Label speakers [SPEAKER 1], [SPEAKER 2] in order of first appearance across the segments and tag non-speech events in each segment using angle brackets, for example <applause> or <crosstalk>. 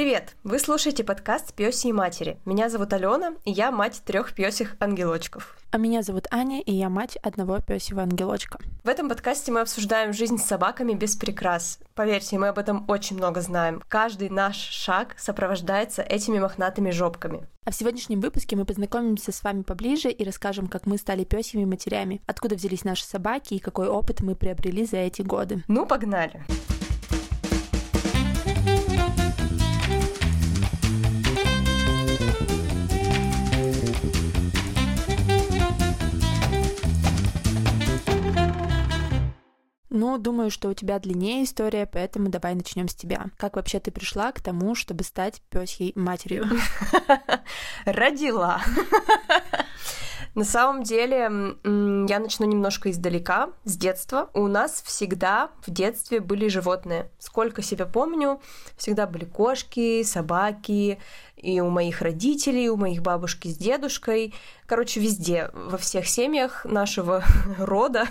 [SPEAKER 1] Привет! Вы слушаете подкаст «Пёси и матери». Меня зовут Алена, и я мать трех пёсих ангелочков.
[SPEAKER 2] А меня зовут Аня, и я мать одного пёсего ангелочка.
[SPEAKER 1] В этом подкасте мы обсуждаем жизнь с собаками без прикрас. Поверьте, мы об этом очень много знаем. Каждый наш шаг сопровождается этими мохнатыми жопками.
[SPEAKER 2] А в сегодняшнем выпуске мы познакомимся с вами поближе и расскажем, как мы стали пёсьими матерями, откуда взялись наши собаки и какой опыт мы приобрели за эти годы.
[SPEAKER 1] Ну, погнали!
[SPEAKER 2] Ну, думаю, что у тебя длиннее история, поэтому давай начнем с тебя. Как вообще ты пришла к тому, чтобы стать пёсьей матерью? <laughs>
[SPEAKER 1] Родила. <laughs> На самом деле, я начну немножко издалека, с детства. У нас всегда в детстве были животные. Сколько себя помню, всегда были кошки, собаки, и у моих родителей, и у моих бабушки с дедушкой. Короче, везде, во всех семьях нашего <laughs> рода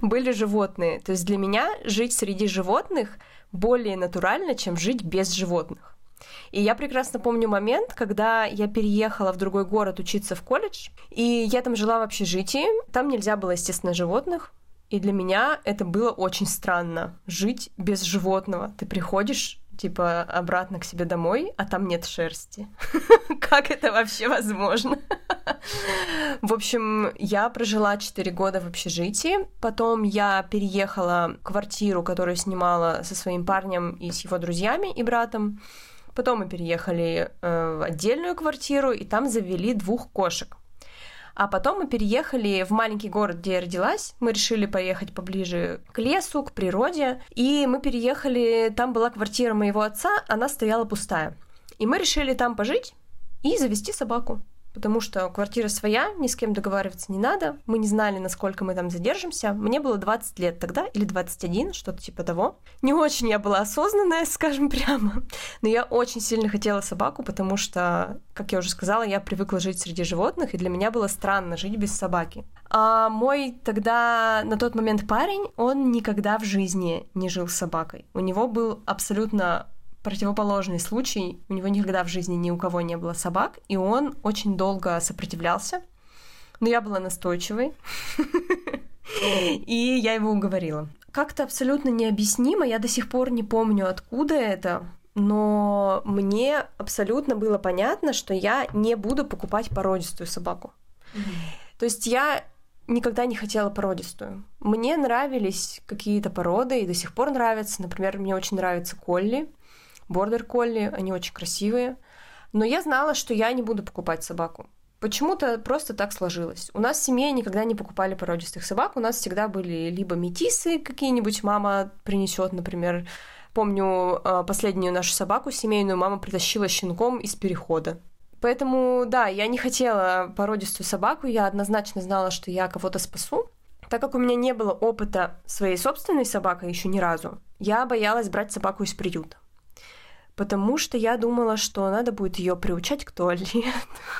[SPEAKER 1] были животные. То есть для меня жить среди животных более натурально, чем жить без животных. И я прекрасно помню момент, когда я переехала в другой город учиться в колледж, и я там жила в общежитии. Там нельзя было, естественно, животных. И для меня это было очень странно жить без животного. Ты приходишь типа обратно к себе домой, а там нет шерсти. <laughs> Как это вообще возможно? <laughs> В общем, я прожила 4 года в общежитии, потом я переехала в квартиру, которую снимала со своим парнем и с его друзьями и братом. Потом мы переехали э, в отдельную квартиру, и там завели двух кошек. А потом мы переехали в маленький город, где я родилась. Мы решили поехать поближе к лесу, к природе. И мы переехали, там была квартира моего отца, она стояла пустая. И мы решили там пожить и завести собаку потому что квартира своя, ни с кем договариваться не надо. Мы не знали, насколько мы там задержимся. Мне было 20 лет тогда, или 21, что-то типа того. Не очень я была осознанная, <laughs> скажем прямо, но я очень сильно хотела собаку, потому что, как я уже сказала, я привыкла жить среди животных, и для меня было странно жить без собаки. А мой тогда на тот момент парень, он никогда в жизни не жил с собакой. У него был абсолютно противоположный случай. У него никогда в жизни ни у кого не было собак, и он очень долго сопротивлялся. Но я была настойчивой, и я его уговорила. Как-то абсолютно необъяснимо, я до сих пор не помню, откуда это, но мне абсолютно было понятно, что я не буду покупать породистую собаку. То есть я никогда не хотела породистую. Мне нравились какие-то породы и до сих пор нравятся. Например, мне очень нравится колли бордер колли, они очень красивые. Но я знала, что я не буду покупать собаку. Почему-то просто так сложилось. У нас в семье никогда не покупали породистых собак. У нас всегда были либо метисы какие-нибудь, мама принесет, например. Помню э, последнюю нашу собаку семейную мама притащила щенком из перехода. Поэтому, да, я не хотела породистую собаку, я однозначно знала, что я кого-то спасу. Так как у меня не было опыта своей собственной собакой еще ни разу, я боялась брать собаку из приюта потому что я думала, что надо будет ее приучать к туалету,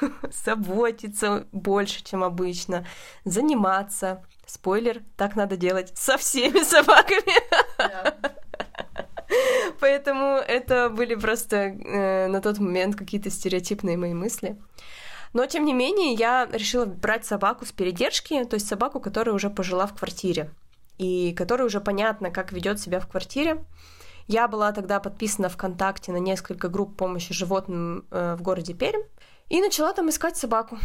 [SPEAKER 1] <laughs> заботиться больше, чем обычно, заниматься. Спойлер, так надо делать со всеми собаками. <laughs> Поэтому это были просто э, на тот момент какие-то стереотипные мои мысли. Но, тем не менее, я решила брать собаку с передержки, то есть собаку, которая уже пожила в квартире, и которая уже понятно, как ведет себя в квартире. Я была тогда подписана ВКонтакте на несколько групп помощи животным э, в городе Пермь и начала там искать собаку.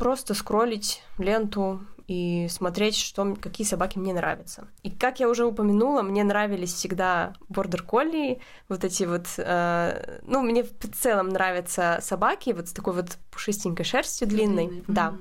[SPEAKER 1] Просто скроллить ленту и смотреть, что, какие собаки мне нравятся. И как я уже упомянула, мне нравились всегда бордер колли, вот эти вот, э, ну, мне в целом нравятся собаки вот с такой вот пушистенькой шерстью длинной, длинной. да.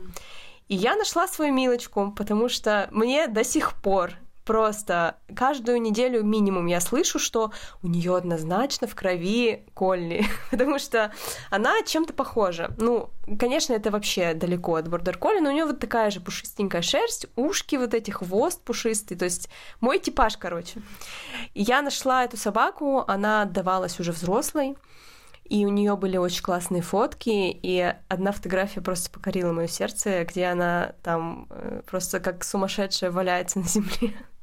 [SPEAKER 1] И я нашла свою милочку, потому что мне до сих пор Просто каждую неделю минимум я слышу, что у нее однозначно в крови Колли, <laughs> потому что она чем-то похожа. Ну, конечно, это вообще далеко от бордер колли, но у нее вот такая же пушистенькая шерсть, ушки вот эти, хвост пушистый, то есть мой типаж, короче. Я нашла эту собаку, она отдавалась уже взрослой, и у нее были очень классные фотки, и одна фотография просто покорила мое сердце, где она там э, просто как сумасшедшая валяется на земле. <laughs>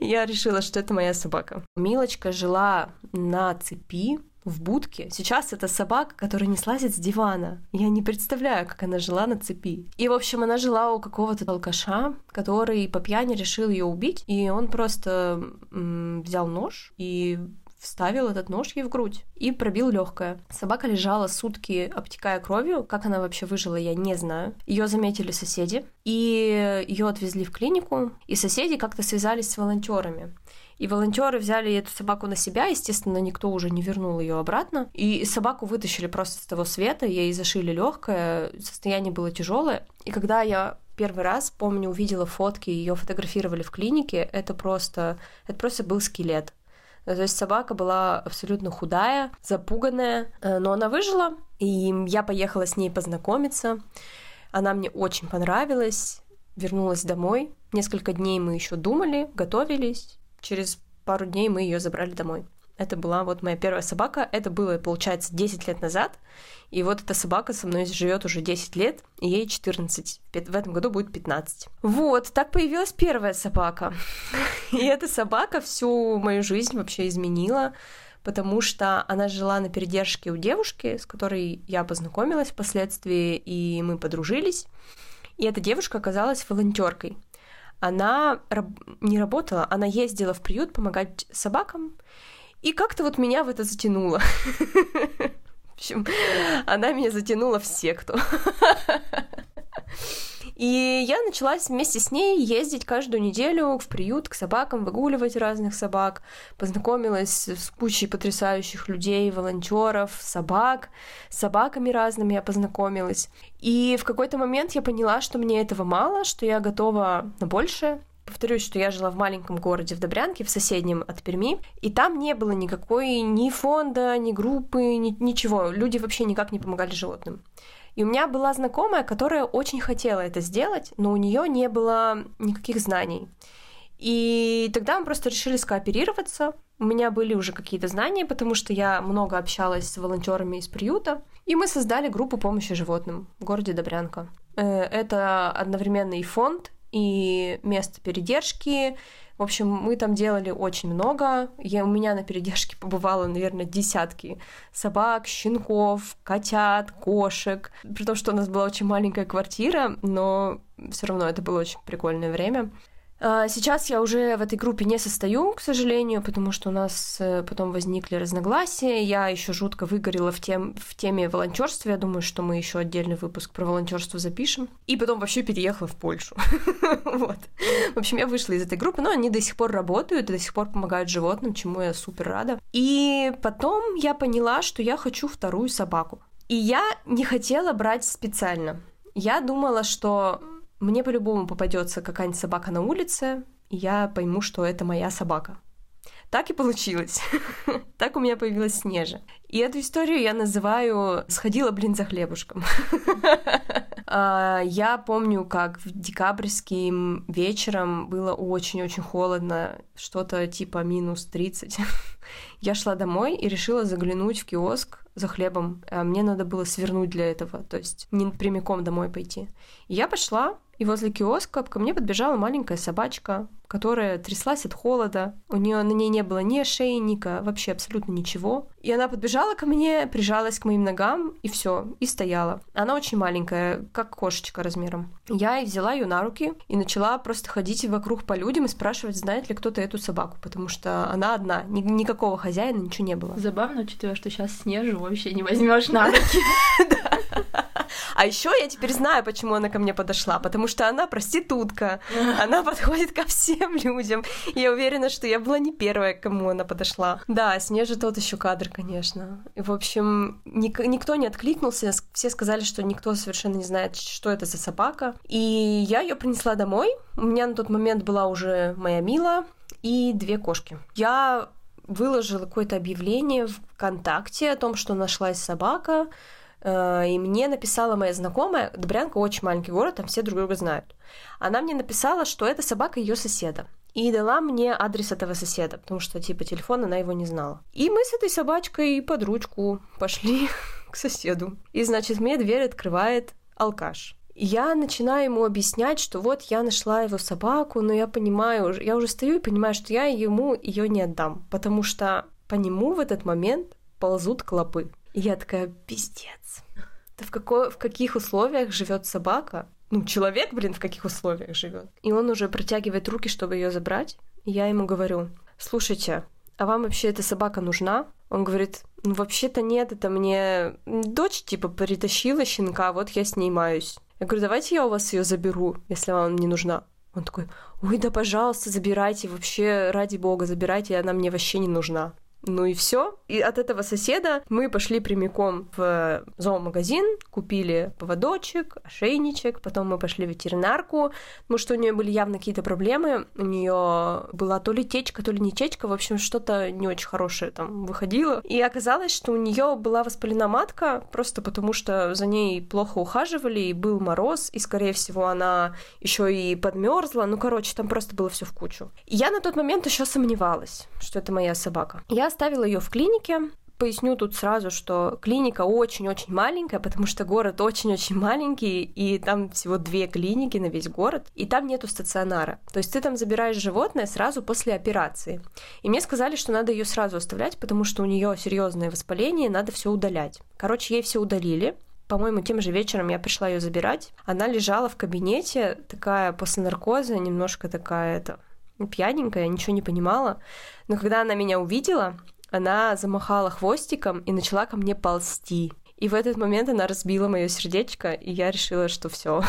[SPEAKER 1] Я решила, что это моя собака. Милочка жила на цепи в будке. Сейчас это собака, которая не слазит с дивана. Я не представляю, как она жила на цепи. И, в общем, она жила у какого-то алкаша, который по пьяни решил ее убить. И он просто м- взял нож и вставил этот нож ей в грудь и пробил легкое. Собака лежала сутки, обтекая кровью. Как она вообще выжила, я не знаю. Ее заметили соседи, и ее отвезли в клинику, и соседи как-то связались с волонтерами. И волонтеры взяли эту собаку на себя, естественно, никто уже не вернул ее обратно. И собаку вытащили просто с того света, ей зашили легкое, состояние было тяжелое. И когда я первый раз, помню, увидела фотки, ее фотографировали в клинике, это просто, это просто был скелет. То есть собака была абсолютно худая, запуганная, э, но она выжила, и я поехала с ней познакомиться. Она мне очень понравилась, вернулась домой. Несколько дней мы еще думали, готовились. Через пару дней мы ее забрали домой. Это была вот моя первая собака. Это было, получается, 10 лет назад. И вот эта собака со мной живет уже 10 лет, и ей 14. В этом году будет 15. Вот, так появилась первая собака. <laughs> И эта собака всю мою жизнь вообще изменила, потому что она жила на передержке у девушки, с которой я познакомилась впоследствии, и мы подружились. И эта девушка оказалась волонтеркой. Она не работала, она ездила в приют помогать собакам, и как-то вот меня в это затянуло. В общем, она меня затянула в секту. И я начала вместе с ней ездить каждую неделю в приют к собакам, выгуливать разных собак, познакомилась с кучей потрясающих людей, волонтеров, собак, с собаками разными я познакомилась. И в какой-то момент я поняла, что мне этого мало, что я готова на большее, Повторюсь, что я жила в маленьком городе в Добрянке, в соседнем от Перми, и там не было никакой ни фонда, ни группы, ни, ничего. Люди вообще никак не помогали животным. И у меня была знакомая, которая очень хотела это сделать, но у нее не было никаких знаний. И тогда мы просто решили скооперироваться. У меня были уже какие-то знания, потому что я много общалась с волонтерами из приюта. И мы создали группу помощи животным в городе Добрянка. Э, это одновременно и фонд, и место передержки. В общем, мы там делали очень много. Я, у меня на передержке <laughs> побывало, наверное, десятки собак, щенков, котят, кошек. При том, что у нас была очень маленькая квартира, но все равно это было очень прикольное время. А, сейчас я уже в этой группе не состою, к сожалению, потому что у нас э, потом возникли разногласия. Я еще жутко выгорела в, тем, в теме волонтерства. Я думаю, что мы еще отдельный выпуск про волонтерство запишем. И потом вообще переехала в Польшу. <laughs> Вот. В общем, я вышла из этой группы, но они до сих пор работают и до сих пор помогают животным, чему я супер рада. И потом я поняла, что я хочу вторую собаку. И я не хотела брать специально. Я думала, что мне по-любому попадется какая-нибудь собака на улице, и я пойму, что это моя собака. Так и получилось. <laughs> так у меня появилась Снежа. И эту историю я называю «Сходила, блин, за хлебушком». <laughs> А, я помню, как в декабрьским вечером было очень-очень холодно, что-то типа минус 30. <laughs> я шла домой и решила заглянуть в киоск за хлебом. А мне надо было свернуть для этого, то есть не прямиком домой пойти. И я пошла, и возле киоска ко мне подбежала маленькая собачка, которая тряслась от холода. У нее на ней не было ни ошейника, вообще абсолютно ничего. И она подбежала ко мне, прижалась к моим ногам, и все, и стояла. Она очень маленькая, как кошечка размером. Я и взяла ее на руки и начала просто ходить вокруг по людям и спрашивать, знает ли кто-то эту собаку, потому что она одна, ни никакого хозяина, ничего не было.
[SPEAKER 2] Забавно, учитывая, что сейчас снежу вообще не возьмешь на руки. <laughs>
[SPEAKER 1] А еще я теперь знаю, почему она ко мне подошла, потому что она проститутка, она подходит ко всем людям. Я уверена, что я была не первая, к кому она подошла. Да, Снежа тот еще кадр, конечно. И, в общем, ник- никто не откликнулся, все сказали, что никто совершенно не знает, что это за собака. И я ее принесла домой. У меня на тот момент была уже моя Мила и две кошки. Я выложила какое-то объявление в ВКонтакте о том, что нашлась собака, Э, и мне написала моя знакомая, Добрянка очень маленький город, там все друг друга знают. Она мне написала, что это собака ее соседа. И дала мне адрес этого соседа, потому что, типа, телефон она его не знала. И мы с этой собачкой под ручку пошли <laughs> к соседу. И, значит, мне дверь открывает алкаш. Я начинаю ему объяснять, что вот я нашла его собаку, но я понимаю, я уже стою и понимаю, что я ему ее не отдам, потому что по нему в этот момент ползут клопы. И я такая, пиздец. Да в, какой, в каких условиях живет собака? Ну, человек, блин, в каких условиях живет? И он уже протягивает руки, чтобы ее забрать. И я ему говорю, слушайте, а вам вообще эта собака нужна? Он говорит, ну вообще-то нет, это мне дочь типа притащила щенка, вот я с ней маюсь. Я говорю, давайте я у вас ее заберу, если вам не нужна. Он такой, ой, да пожалуйста, забирайте, вообще, ради бога, забирайте, она мне вообще не нужна. Ну и все. И от этого соседа мы пошли прямиком в зоомагазин, купили поводочек, ошейничек, потом мы пошли в ветеринарку, потому что у нее были явно какие-то проблемы. У нее была то ли течка, то ли не течка, в общем, что-то не очень хорошее там выходило. И оказалось, что у нее была воспалена матка, просто потому что за ней плохо ухаживали, и был мороз, и, скорее всего, она еще и подмерзла. Ну, короче, там просто было все в кучу. И я на тот момент еще сомневалась, что это моя собака. Я оставила ее в клинике. Поясню тут сразу, что клиника очень-очень маленькая, потому что город очень-очень маленький, и там всего две клиники на весь город, и там нету стационара. То есть ты там забираешь животное сразу после операции. И мне сказали, что надо ее сразу оставлять, потому что у нее серьезное воспаление, надо все удалять. Короче, ей все удалили, по-моему, тем же вечером я пришла ее забирать. Она лежала в кабинете, такая после наркоза, немножко такая это пьяненькая, ничего не понимала. Но когда она меня увидела, она замахала хвостиком и начала ко мне ползти. И в этот момент она разбила мое сердечко, и я решила, что все,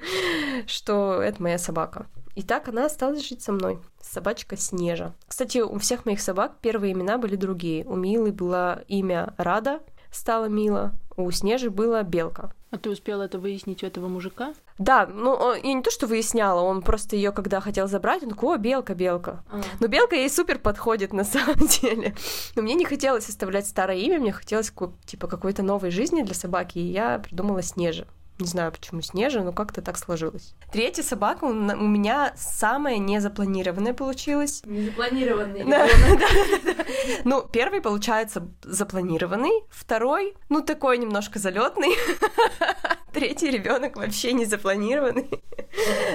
[SPEAKER 1] <laughs> что это моя собака. И так она осталась жить со мной. Собачка Снежа. Кстати, у всех моих собак первые имена были другие. У Милы было имя Рада, стала Мила, у Снежи была Белка.
[SPEAKER 2] А ты успела это выяснить у этого мужика?
[SPEAKER 1] Да, ну я не то, что выясняла, он просто ее, когда хотел забрать, он такой, о, белка, белка. А. Но белка ей супер подходит <laughs> на самом деле. Но мне не хотелось оставлять старое имя, мне хотелось типа какой-то новой жизни для собаки, и я придумала Снежа. Не знаю, почему Снежа, но как-то так сложилось. Третья собака у меня самая незапланированная получилась.
[SPEAKER 2] Незапланированный. <laughs>
[SPEAKER 1] Да, Ну, первый, получается, запланированный. Второй, ну, такой немножко залетный. <laughs> Третий ребенок вообще не запланированный.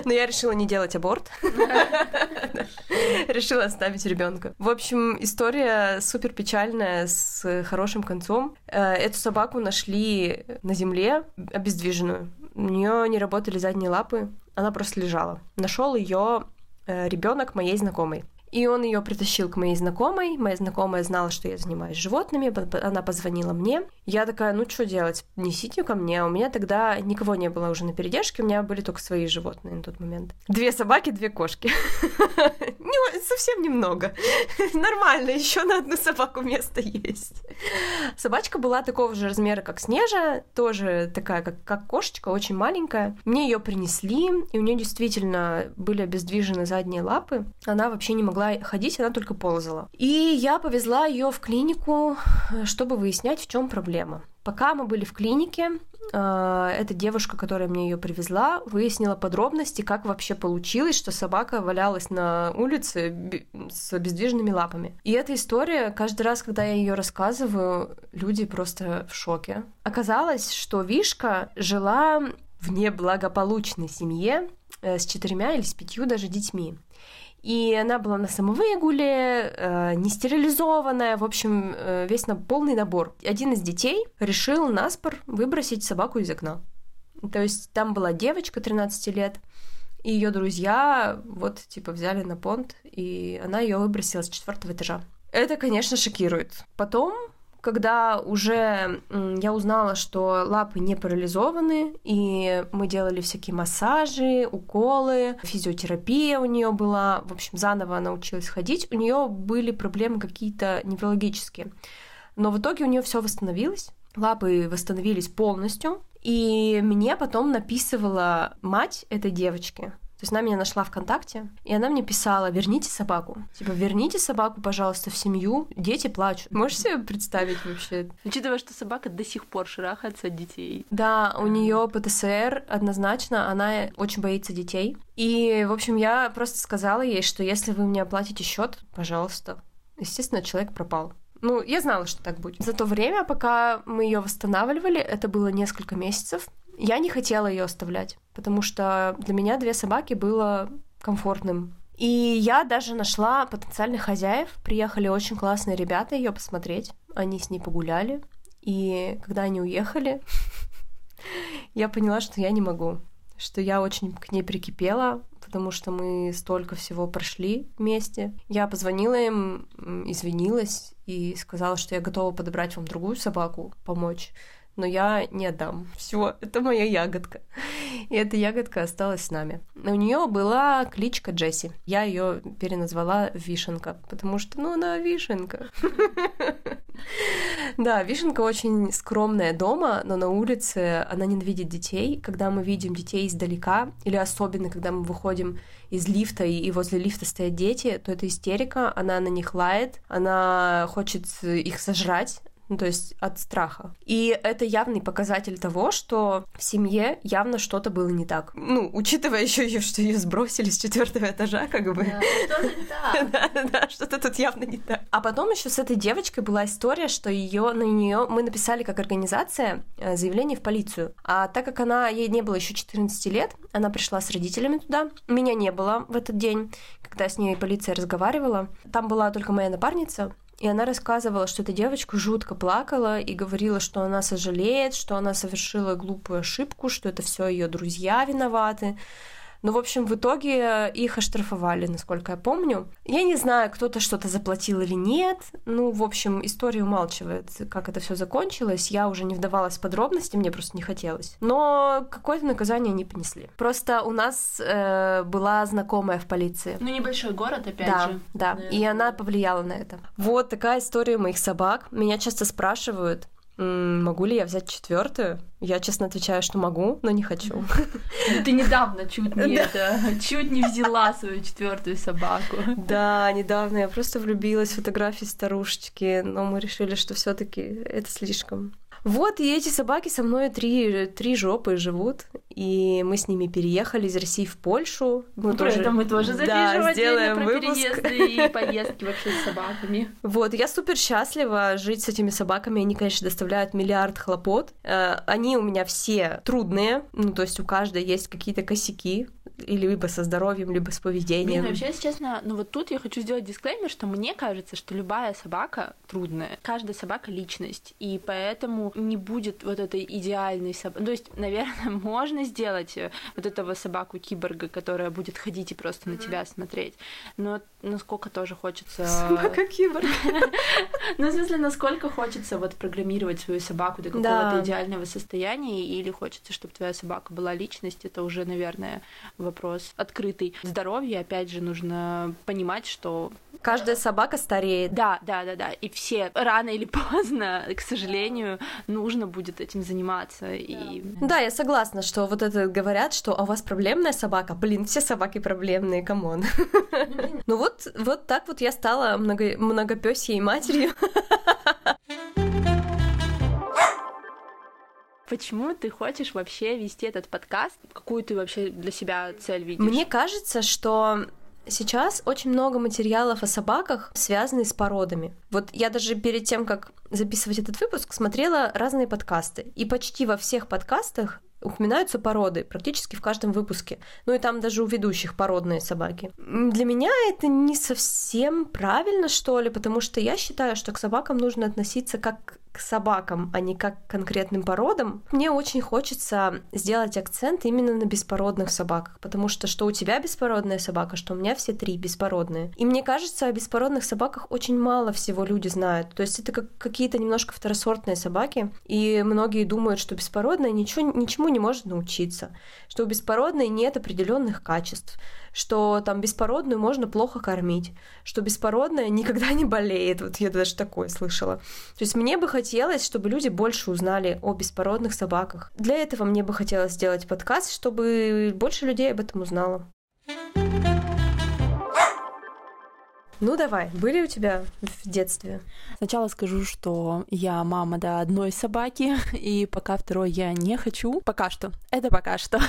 [SPEAKER 1] Но я решила не делать аборт. <laughs> Решила оставить ребенка. В общем, история супер печальная с хорошим концом. Э, эту собаку нашли на земле обездвиженную. У нее не работали задние лапы, она просто лежала. Нашел ее э, ребенок моей знакомой. И он ее притащил к моей знакомой. Моя знакомая знала, что я занимаюсь животными. Она позвонила мне. Я такая, ну что делать? Несите ко мне. У меня тогда никого не было уже на передержке. У меня были только свои животные на тот момент. Две собаки, две кошки. <laughs> Совсем немного. <laughs> Нормально, еще на одну собаку место есть. Собачка была такого же размера, как Снежа. Тоже такая, как, как кошечка, очень маленькая. Мне ее принесли, и у нее действительно были обездвижены задние лапы. Она вообще не могла могла ходить, она только ползала. И я повезла ее в клинику, чтобы выяснять, в чем проблема. Пока мы были в клинике, э, эта девушка, которая мне ее привезла, выяснила подробности, как вообще получилось, что собака валялась на улице с обездвиженными лапами. И эта история, каждый раз, когда я ее рассказываю, люди просто в шоке. Оказалось, что Вишка жила в неблагополучной семье э, с четырьмя или с пятью даже детьми. И она была на самовыгуле, э, не стерилизованная, в общем, э, весь на полный набор. Один из детей решил наспор выбросить собаку из окна. То есть там была девочка 13 лет, и ее друзья вот типа взяли на понт, и она ее выбросила с четвертого этажа. Это, конечно, шокирует. Потом когда уже я узнала, что лапы не парализованы, и мы делали всякие массажи, уколы, физиотерапия у нее была, в общем, заново она училась ходить, у нее были проблемы какие-то неврологические. Но в итоге у нее все восстановилось, лапы восстановились полностью, и мне потом написывала мать этой девочки, есть она меня нашла ВКонтакте, и она мне писала, верните собаку. Типа, верните собаку, пожалуйста, в семью, дети плачут. Можешь себе представить вообще?
[SPEAKER 2] Учитывая, что собака до сих пор шарахается от детей.
[SPEAKER 1] Да, у нее ПТСР однозначно, она очень боится детей. И, в общем, я просто сказала ей, что если вы мне оплатите счет, пожалуйста. Естественно, человек пропал. Ну, я знала, что так будет. За то время, пока мы ее восстанавливали, это было несколько месяцев, я не хотела ее оставлять, потому что для меня две собаки было комфортным. И я даже нашла потенциальных хозяев. Приехали очень классные ребята ее посмотреть. они с ней погуляли, и когда они уехали, <laughs> я поняла, что я не могу, что я очень к ней прикипела, потому что мы столько всего прошли вместе. Я позвонила им, извинилась и сказала, что я готова подобрать вам другую собаку, помочь но я не отдам. Все, это моя ягодка. И эта ягодка осталась с нами. У нее была кличка Джесси. Я ее переназвала Вишенка, потому что, ну, она Вишенка. <laughs> Да, Вишенка очень скромная дома, но на улице она ненавидит детей. Когда мы видим детей издалека, или особенно, когда мы выходим из лифта, и возле лифта стоят дети, то это истерика, она на них лает, она хочет их сожрать, ну, то есть от страха. И это явный показатель того, что в семье явно что-то было не так. Ну, учитывая еще, что ее сбросили с четвертого этажа, как бы.
[SPEAKER 2] Да, что-то не <laughs> так.
[SPEAKER 1] да, да, что-то тут явно не так. А потом еще с этой девочкой была история, что ее на нее мы написали как организация э, заявление в полицию. А так как она ей не было еще 14 лет, она пришла с родителями туда. Меня не было в этот день, когда с ней полиция разговаривала. Там была только моя напарница, и она рассказывала, что эта девочка жутко плакала и говорила, что она сожалеет, что она совершила глупую ошибку, что это все ее друзья виноваты. Ну, в общем, в итоге их оштрафовали, насколько я помню. Я не знаю, кто-то что-то заплатил или нет. Ну, в общем, история умалчивает, как это все закончилось. Я уже не вдавалась в подробности, мне просто не хотелось. Но какое-то наказание они понесли. Просто у нас э, была знакомая в полиции.
[SPEAKER 2] Ну, небольшой город, опять
[SPEAKER 1] да,
[SPEAKER 2] же.
[SPEAKER 1] Да, да. И она повлияла на это. Вот такая история моих собак. Меня часто спрашивают, Могу ли я взять четвертую? Я честно отвечаю, что могу, но не хочу.
[SPEAKER 2] Ну, ты недавно чуть не <laughs> это, чуть не взяла свою четвертую собаку.
[SPEAKER 1] Да, недавно я просто влюбилась в фотографии старушечки, но мы решили, что все-таки это слишком. Вот, и эти собаки со мной три, три жопы живут, и мы с ними переехали из России в Польшу.
[SPEAKER 2] Мы ну, тоже, это мы тоже запишем да, сделаем про выпуск. переезды и <laughs> поездки вообще с собаками.
[SPEAKER 1] Вот, я супер счастлива жить с этими собаками, они, конечно, доставляют миллиард хлопот. Э, они у меня все трудные, ну, то есть у каждой есть какие-то косяки, или либо со здоровьем, либо с поведением.
[SPEAKER 2] Блин, вообще, если честно, ну вот тут я хочу сделать дисклеймер, что мне кажется, что любая собака трудная. Каждая собака — личность, и поэтому не будет вот этой идеальной собаки. То есть, наверное, <laughs> можно сделать э, вот этого собаку-киборга, которая будет ходить и просто mm-hmm. на тебя смотреть, но насколько тоже хочется... <laughs>
[SPEAKER 1] Собака-киборг. <laughs>
[SPEAKER 2] Ну, в смысле, насколько хочется вот программировать свою собаку до какого-то идеального состояния, или хочется, чтобы твоя собака была личность, это уже, наверное, вопрос открытый. Здоровье, опять же, нужно понимать, что
[SPEAKER 1] Каждая собака стареет.
[SPEAKER 2] Да, да, да, да. И все рано или <laughs> поздно, к сожалению, нужно будет этим заниматься. Да. И...
[SPEAKER 1] да, я согласна, что вот это говорят, что «А у вас проблемная собака. Блин, все собаки проблемные, come on. <laughs> Ну вот, вот так вот я стала много, многопёсьей матерью. <laughs>
[SPEAKER 2] Почему ты хочешь вообще вести этот подкаст? Какую ты вообще для себя цель видишь?
[SPEAKER 1] Мне кажется, что Сейчас очень много материалов о собаках, связанных с породами. Вот я даже перед тем, как записывать этот выпуск, смотрела разные подкасты. И почти во всех подкастах упоминаются породы практически в каждом выпуске. Ну и там даже у ведущих породные собаки. Для меня это не совсем правильно, что ли, потому что я считаю, что к собакам нужно относиться как к собакам, а не как к конкретным породам. Мне очень хочется сделать акцент именно на беспородных собаках, потому что что у тебя беспородная собака, что у меня все три беспородные. И мне кажется, о беспородных собаках очень мало всего люди знают. То есть это как какие-то немножко второсортные собаки, и многие думают, что беспородная ничего, ничему не может научиться, что у беспородной нет определенных качеств, что там беспородную можно плохо кормить, что беспородная <laughs> никогда не болеет. Вот я даже такое слышала. То есть мне бы хотелось, чтобы люди больше узнали о беспородных собаках. Для этого мне бы хотелось сделать подкаст, чтобы больше людей об этом узнало. Ну давай, были у тебя в детстве?
[SPEAKER 2] Сначала скажу, что я мама до одной собаки, <laughs> и пока второй я не хочу. Пока что. Это пока что.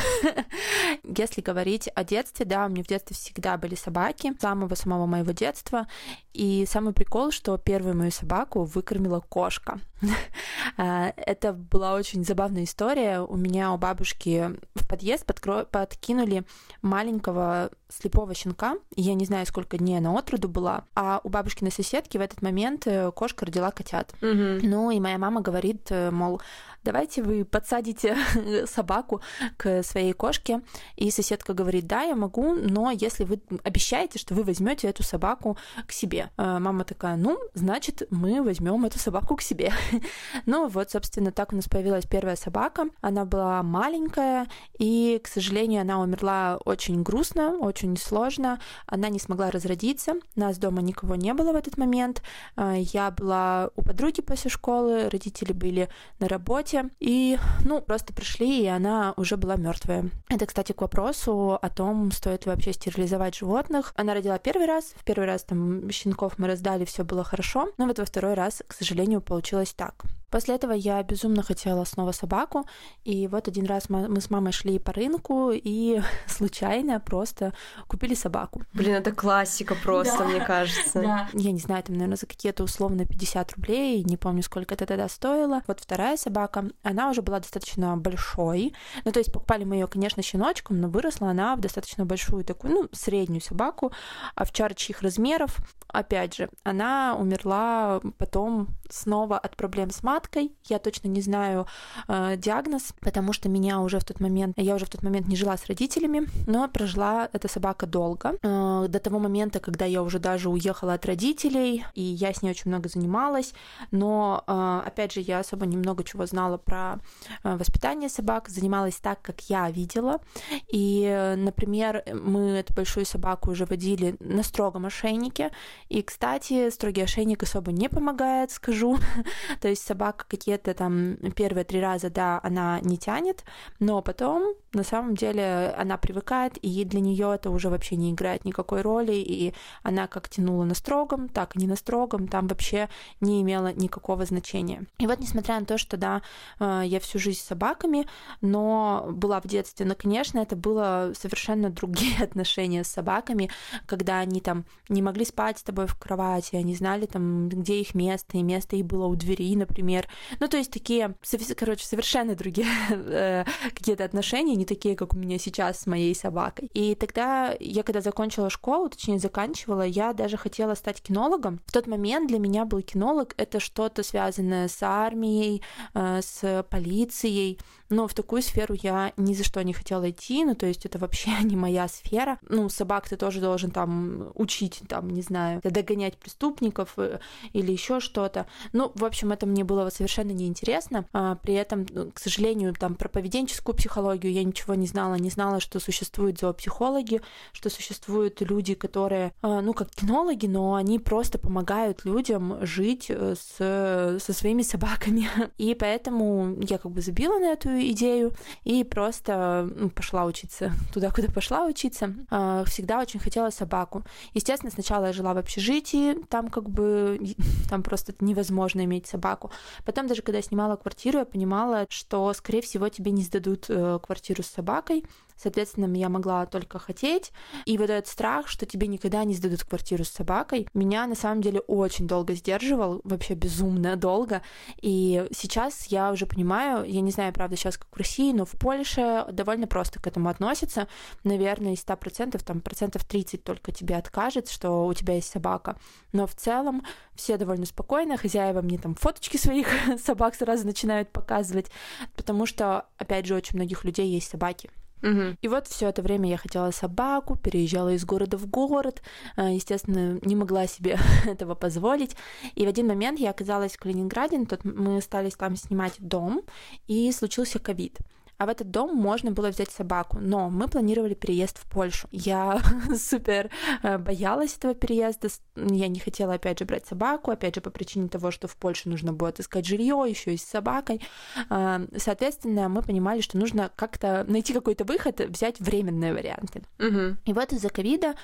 [SPEAKER 2] <laughs> Если говорить о детстве, да, у меня в детстве всегда были собаки, самого-самого моего детства. И самый прикол, что первую мою собаку выкормила кошка. <laughs> А, это была очень забавная история. У меня у бабушки в подъезд подкро... подкинули маленького слепого щенка. Я не знаю, сколько дней она от роду была. А у бабушкиной соседки в этот момент э, кошка родила котят.
[SPEAKER 1] Мгм.
[SPEAKER 2] Ну и моя мама говорит, э, мол, давайте вы подсадите <laughs> собаку к своей кошке. И соседка говорит, да, я могу, но если вы обещаете, что вы возьмете эту собаку к себе. Э, Мама такая, ну, значит, мы возьмем эту собаку к себе. <laughs> Ну вот, собственно, так у нас появилась первая собака. Она была маленькая, и, к сожалению, она умерла очень грустно, очень сложно. Она не смогла разродиться. Нас дома никого не было в этот момент. Э, Я была у подруги после школы, родители были на работе, и, ну, просто пришли, и она уже была мертвая. Это, кстати, к вопросу о том, стоит ли вообще стерилизовать животных. Она родила первый раз, в первый раз там щенков мы раздали, все было хорошо, но вот во второй раз, к сожалению, получилось так. После этого я безумно хотела снова собаку, и вот один раз мы с мамой шли по рынку и <laughs> случайно просто купили собаку.
[SPEAKER 1] Блин, это классика просто,
[SPEAKER 2] Да,
[SPEAKER 1] мне кажется.
[SPEAKER 2] Я не знаю, там, наверное, за какие-то условно 50 рублей, не помню, сколько это тогда стоило. Вот вторая собака, она уже была достаточно большой. Ну, то есть покупали мы ее, конечно, щеночком, но выросла она в достаточно большую такую, ну, среднюю собаку, овчарчьих размеров. Опять же, она умерла потом снова от проблем с маткой. Я точно не знаю э, диагноз, потому что меня уже в тот момент, я уже в тот момент не жила с родителями, но прожила эта собака долго. Э, до того момента, когда я уже даже уехала от родителей, и я с ней очень много занималась, но, э, опять же, я особо немного чего знала про э, воспитание собак, занималась так, как я видела. И, э, например, мы эту большую собаку уже водили на строгом ошейнике, и, кстати, строгий ошейник особо не помогает, скажу. <laughs> То есть собака какие-то там первые три раза, да, она не тянет, но потом на самом деле она привыкает, и для нее это уже вообще не играет никакой роли, и она как тянула на строгом, так и не на строгом, там вообще не имело никакого значения. И вот несмотря на то, что, да, я всю жизнь с собаками, но была в детстве, но, конечно, это было совершенно другие <laughs> отношения с собаками, когда они там не могли спать с тобой в кровати, они знали там, где их место, и место их было у двери, например. Ну, то есть такие, короче, совершенно другие <laughs> э, какие-то отношения, не такие, как у меня сейчас с моей собакой. И тогда я, когда закончила школу, точнее, заканчивала, я даже хотела стать кинологом. В тот момент для меня был кинолог — это что-то связанное с армией, э, с полицией, но в такую сферу я ни за что не хотела идти, ну, то есть это вообще <laughs> не моя сфера. Ну, собак ты тоже должен там учить, там, не знаю, догонять преступников э, или еще что-то. Ну, в общем, это мне было совершенно неинтересно. А, При этом, ну, к сожалению, там про поведенческую психологию я ничего не знала, не знала, что существуют зоопсихологи, что существуют люди, которые, а, ну, как кинологи, но они просто помогают людям жить э, с, со своими собаками. <laughs> И поэтому я как бы забила на эту идею и просто ну, пошла учиться <laughs> туда, куда пошла учиться. А, Всегда очень хотела собаку. Естественно, сначала я жила в общежитии, там как бы <laughs> там просто невозможно иметь собаку. Потом даже когда я снимала квартиру, я понимала, что, скорее всего, тебе не сдадут э, квартиру с собакой. Соответственно, я могла только хотеть. И вот этот страх, что тебе никогда не сдадут квартиру с собакой, меня на самом деле очень долго сдерживал, вообще безумно долго. И сейчас я уже понимаю, я не знаю, правда, сейчас как в России, но в Польше довольно просто к этому относятся. Наверное, из 100%, там процентов 30 только тебе откажет, что у тебя есть собака. Но в целом все довольно спокойно, хозяева мне там фоточки своих <laughs> собак сразу начинают показывать, потому что, опять же, очень многих людей есть собаки.
[SPEAKER 1] Мгм.
[SPEAKER 2] И вот все это время я хотела собаку, переезжала из города в город, э, естественно, не могла себе <laughs> этого позволить. И в один момент я оказалась в Калининграде, тут мы стали там снимать дом, и случился ковид. А в этот дом можно было взять собаку, но мы планировали переезд в Польшу. Я <laughs> супер э, боялась этого переезда, я не хотела, опять же, брать собаку, опять же, по причине того, что в Польше нужно будет искать жилье, еще и с собакой. А, Соответственно, мы понимали, что нужно как-то найти какой-то выход, взять временные варианты.
[SPEAKER 1] Мгм.
[SPEAKER 2] И вот из-за ковида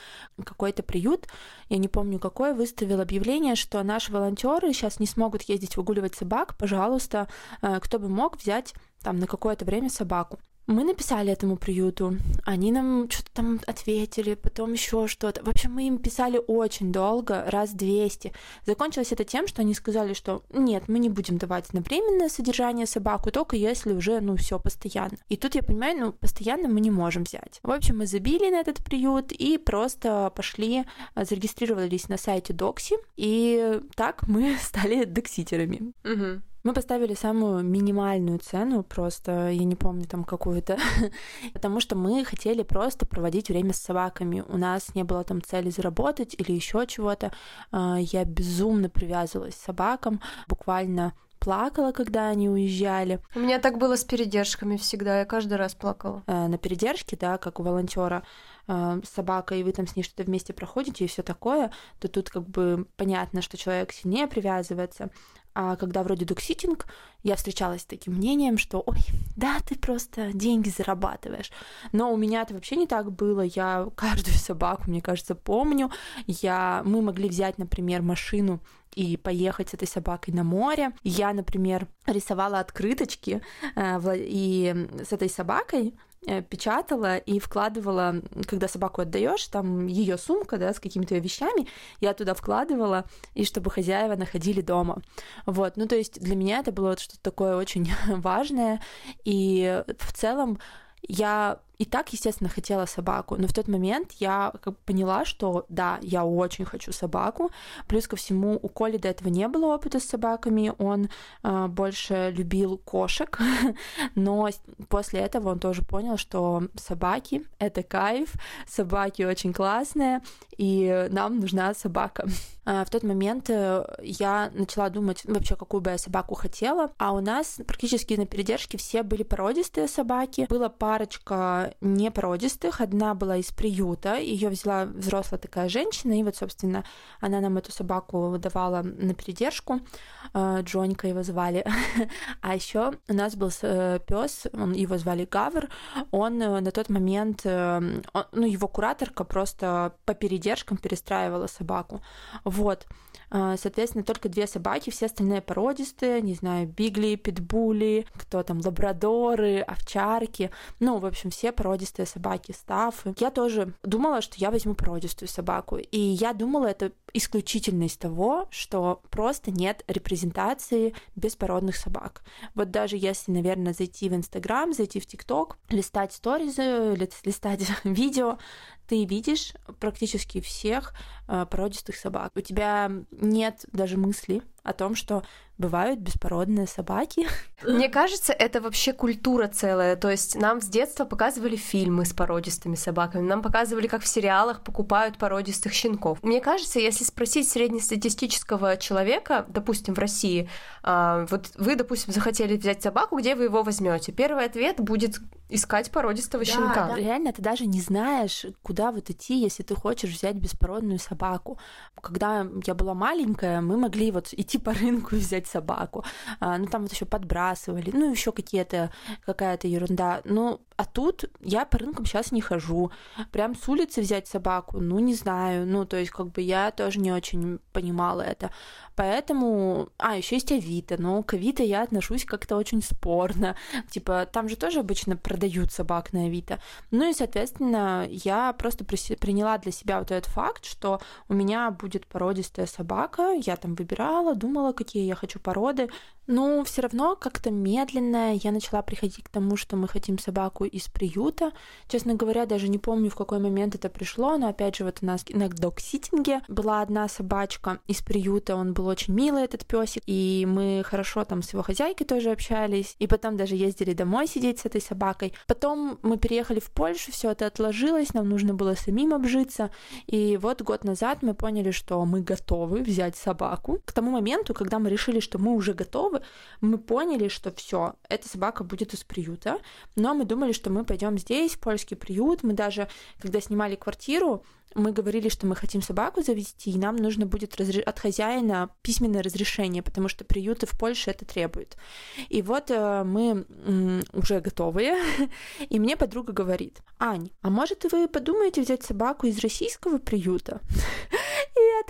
[SPEAKER 2] какой-то приют, я не помню какой, выставил объявление, что наши волонтеры сейчас не смогут ездить выгуливать собак, пожалуйста, э, кто бы мог взять там на какое-то время собаку. Мы написали этому приюту, они нам что-то там ответили, потом еще что-то. В общем, мы им писали очень долго, раз 200. Закончилось это тем, что они сказали, что нет, мы не будем давать на временное содержание собаку, только если уже, ну, все постоянно. И тут я понимаю, ну, постоянно мы не можем взять. В общем, мы забили на этот приют и просто пошли, э, зарегистрировались на сайте Докси, и так мы <laughs> стали докситерами.
[SPEAKER 1] Угу.
[SPEAKER 2] Мы поставили самую минимальную цену, просто я не помню там какую-то, <laughs> потому что мы хотели просто проводить время с собаками. У нас не было там цели заработать или еще чего-то. А, я безумно привязывалась к собакам, буквально плакала, когда они уезжали.
[SPEAKER 1] У меня так было с передержками всегда, я каждый раз плакала.
[SPEAKER 2] Э, на передержке, да, как у волонтера э, собака, и вы там с ней что-то вместе проходите и все такое, то тут как бы понятно, что человек сильнее привязывается. А когда вроде докситинг, я встречалась с таким мнением, что ой, да, ты просто деньги зарабатываешь. Но у меня это вообще не так было. Я каждую собаку, мне кажется, помню. Я... Мы могли взять, например, машину и поехать с этой собакой на море. Я, например, рисовала открыточки э, и с этой собакой печатала и вкладывала, когда собаку отдаешь, там ее сумка, да, с какими-то вещами, я туда вкладывала, и чтобы хозяева находили дома. Вот, ну то есть для меня это было что-то такое очень <laughs> важное, и в целом я и так, естественно, хотела собаку, но в тот момент я поняла, что да, я очень хочу собаку. Плюс ко всему, у Коли до этого не было опыта с собаками, он э, больше любил кошек, <laughs> но после этого он тоже понял, что собаки — это кайф, собаки очень классные, и нам нужна собака. <laughs> А в тот момент э, я начала думать вообще, какую бы я собаку хотела, а у нас практически на передержке все были породистые собаки. Была парочка не породистых. Одна была из приюта, ее взяла взрослая такая женщина, и вот, собственно, она нам эту собаку выдавала на передержку. Э, Джонька его звали. <laughs> А еще у нас был э, пес, он, его звали Гавр. Он э, на тот момент, ну, его кураторка просто по передержкам перестраивала собаку. Вот. Соответственно, только две собаки, все остальные породистые, не знаю, бигли, питбули, кто там, лабрадоры, овчарки. Ну, в общем, все породистые собаки, стафы. Я тоже думала, что я возьму породистую собаку. И я думала это исключительно из того, что просто нет репрезентации беспородных собак. Вот даже если, наверное, зайти в Инстаграм, зайти в ТикТок, листать сторизы, листать <laughs> видео, ты видишь практически всех э, породистых собак. У тебя нет даже мысли о том, что бывают беспородные собаки. <laughs>
[SPEAKER 1] Мне кажется, это вообще культура целая. То есть нам с детства показывали фильмы с породистыми собаками, нам показывали, как в сериалах покупают породистых щенков. Мне кажется, если спросить среднестатистического человека, допустим, в России, а, вот вы, допустим, захотели взять собаку, где вы его возьмете? Первый ответ будет искать породистого да, щенка.
[SPEAKER 2] Да. Реально, ты даже не знаешь, куда вот идти, если ты хочешь взять беспородную собаку. Когда я была маленькая, мы могли вот идти по рынку и взять собаку. А, ну, там вот еще подбрасывали, ну, еще какие-то, какая-то ерунда. Ну, а тут я по рынкам сейчас не хожу. Прям с улицы взять собаку, ну, не знаю. Ну, то есть, как бы я тоже не очень понимала это. Поэтому... А, еще есть Авито, но к Авито я отношусь как-то очень спорно. Типа, там же тоже обычно продают собак на Авито. Ну и, соответственно, я просто приняла для себя вот этот факт, что у меня будет породистая собака. Я там выбирала, думала, какие я хочу породы. Ну, все равно как-то медленно я начала приходить к тому, что мы хотим собаку из приюта. Честно говоря, даже не помню, в какой момент это пришло, но опять же, вот у нас на док-ситинге была одна собачка из приюта, он был очень милый, этот песик, и мы хорошо там с его хозяйкой тоже общались, и потом даже ездили домой сидеть с этой собакой. Потом мы переехали в Польшу, все это отложилось, нам нужно было самим обжиться, и вот год назад мы поняли, что мы готовы взять собаку. К тому моменту, когда мы решили, что мы уже готовы, мы поняли, что все, эта собака будет из приюта, но мы думали, что мы пойдем здесь, в польский приют. Мы даже, когда снимали квартиру, мы говорили, что мы хотим собаку завести, и нам нужно будет разре... от хозяина письменное разрешение, потому что приюты в Польше это требуют. И вот э, мы м, уже готовые, <laughs> и мне подруга говорит, Ань, а может вы подумаете взять собаку из российского приюта? <laughs>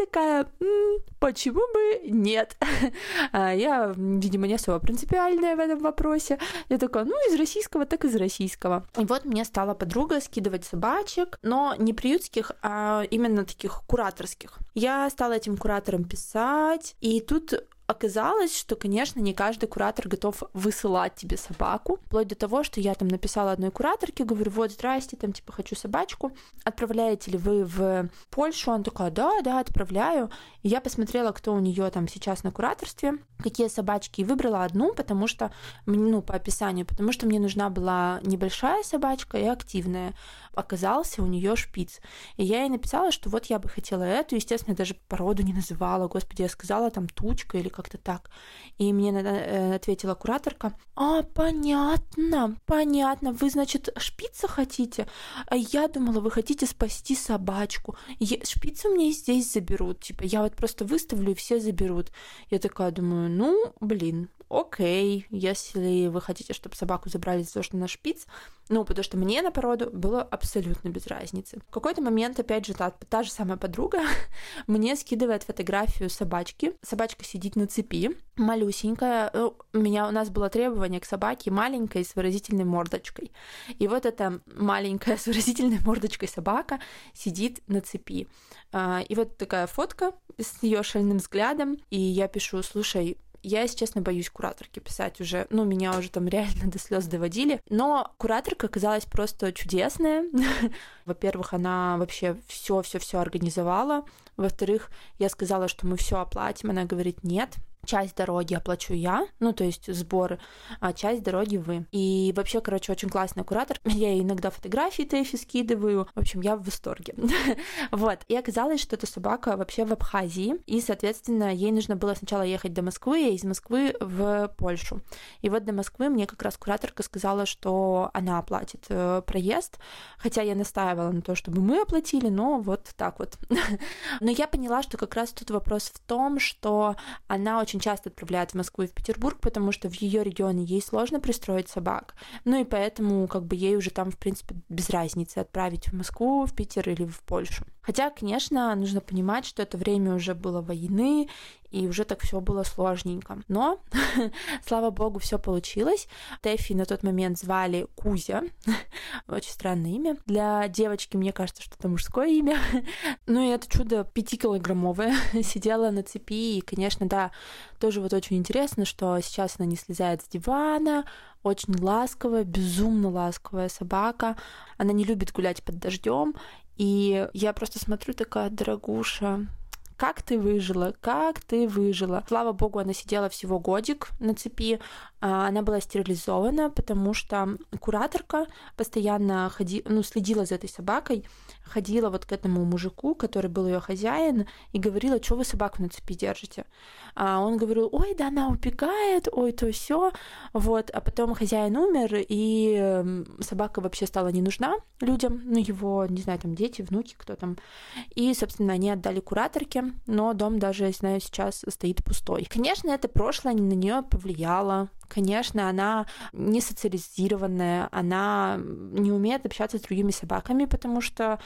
[SPEAKER 2] Такая, М, почему бы нет? <laughs> А я, видимо, не особо принципиальная в этом вопросе. Я такая, ну, из российского, так из российского. И вот мне стала подруга скидывать собачек, но не приютских, а именно таких кураторских. Я стала этим кураторам писать, и тут оказалось, что, конечно, не каждый куратор готов высылать тебе собаку. Вплоть до того, что я там написала одной кураторке, говорю, вот, здрасте, там, типа, хочу собачку. Отправляете ли вы в Польшу? Он такой, да, да, отправляю. И я посмотрела, кто у нее там сейчас на кураторстве, какие собачки, и выбрала одну, потому что, ну, по описанию, потому что мне нужна была небольшая собачка и активная. Оказался у нее шпиц. И я ей написала, что вот я бы хотела эту. Естественно, я даже породу не называла. Господи, я сказала там тучка или как-то так. И мне э, ответила кураторка, а, понятно, понятно, вы, значит, шпица хотите? А я думала, вы хотите спасти собачку. Я, шпицу мне здесь заберут, типа, я вот просто выставлю, и все заберут. Я такая думаю, ну, блин, окей, если вы хотите, чтобы собаку забрали за то, что на шпиц, ну, потому что мне на породу было абсолютно без разницы. В какой-то момент, опять же, та, та же самая подруга <laughs> мне скидывает фотографию собачки. Собачка сидит на цепи, малюсенькая. Ну, у меня у нас было требование к собаке маленькой с выразительной мордочкой. И вот эта маленькая с выразительной мордочкой собака сидит на цепи. А, и вот такая фотка с ее шальным взглядом. И я пишу, слушай, я, если честно, боюсь кураторки писать уже. Ну, меня уже там реально <laughs> до слез доводили. Но кураторка оказалась просто чудесная. <laughs> Во-первых, она вообще все, все, все организовала. Во-вторых, я сказала, что мы все оплатим. Она говорит, нет, часть дороги оплачу я, ну, то есть сборы, а часть дороги вы. И вообще, короче, очень классный куратор. <laughs> Я иногда фотографии Тэфи скидываю. В общем, я в восторге. <laughs> вот. И оказалось, что эта собака вообще в Абхазии, и, соответственно, ей нужно было сначала ехать до Москвы, а из Москвы в Польшу. И вот до Москвы мне как раз кураторка сказала, что она оплатит э, проезд, хотя я настаивала на то, чтобы мы оплатили, но вот так вот. <laughs> но я поняла, что как раз тут вопрос в том, что она очень очень часто отправляют в Москву и в Петербург, потому что в ее регионе ей сложно пристроить собак. Ну и поэтому как бы ей уже там, в принципе, без разницы отправить в Москву, в Питер или в Польшу. Хотя, конечно, нужно понимать, что это время уже было войны, и уже так все было сложненько. Но, <laughs> слава богу, все получилось. Тэфи на тот момент звали Кузя. <laughs> Очень странное имя. Для девочки, мне кажется, что это мужское имя. <laughs> ну и это чудо пятикилограммовое. Сидела на цепи, и, конечно, да, тоже вот очень интересно, что сейчас она не слезает с дивана, очень ласковая, безумно ласковая собака. Она не любит гулять под дождем. И я просто смотрю такая, дорогуша, как ты выжила, как ты выжила. Слава богу, она сидела всего годик на цепи, она была стерилизована, потому что кураторка постоянно ходи, ну, следила за этой собакой, ходила вот к этому мужику, который был ее хозяин, и говорила, что вы собаку на цепи держите. А он говорил, ой, да она убегает, ой, то все, вот. А потом хозяин умер, и собака вообще стала не нужна людям, ну его, не знаю, там дети, внуки, кто там. И, собственно, они отдали кураторке, но дом даже, я знаю, сейчас стоит пустой. Конечно, это прошлое на нее повлияло, конечно, она не социализированная, она не умеет общаться с другими собаками, потому что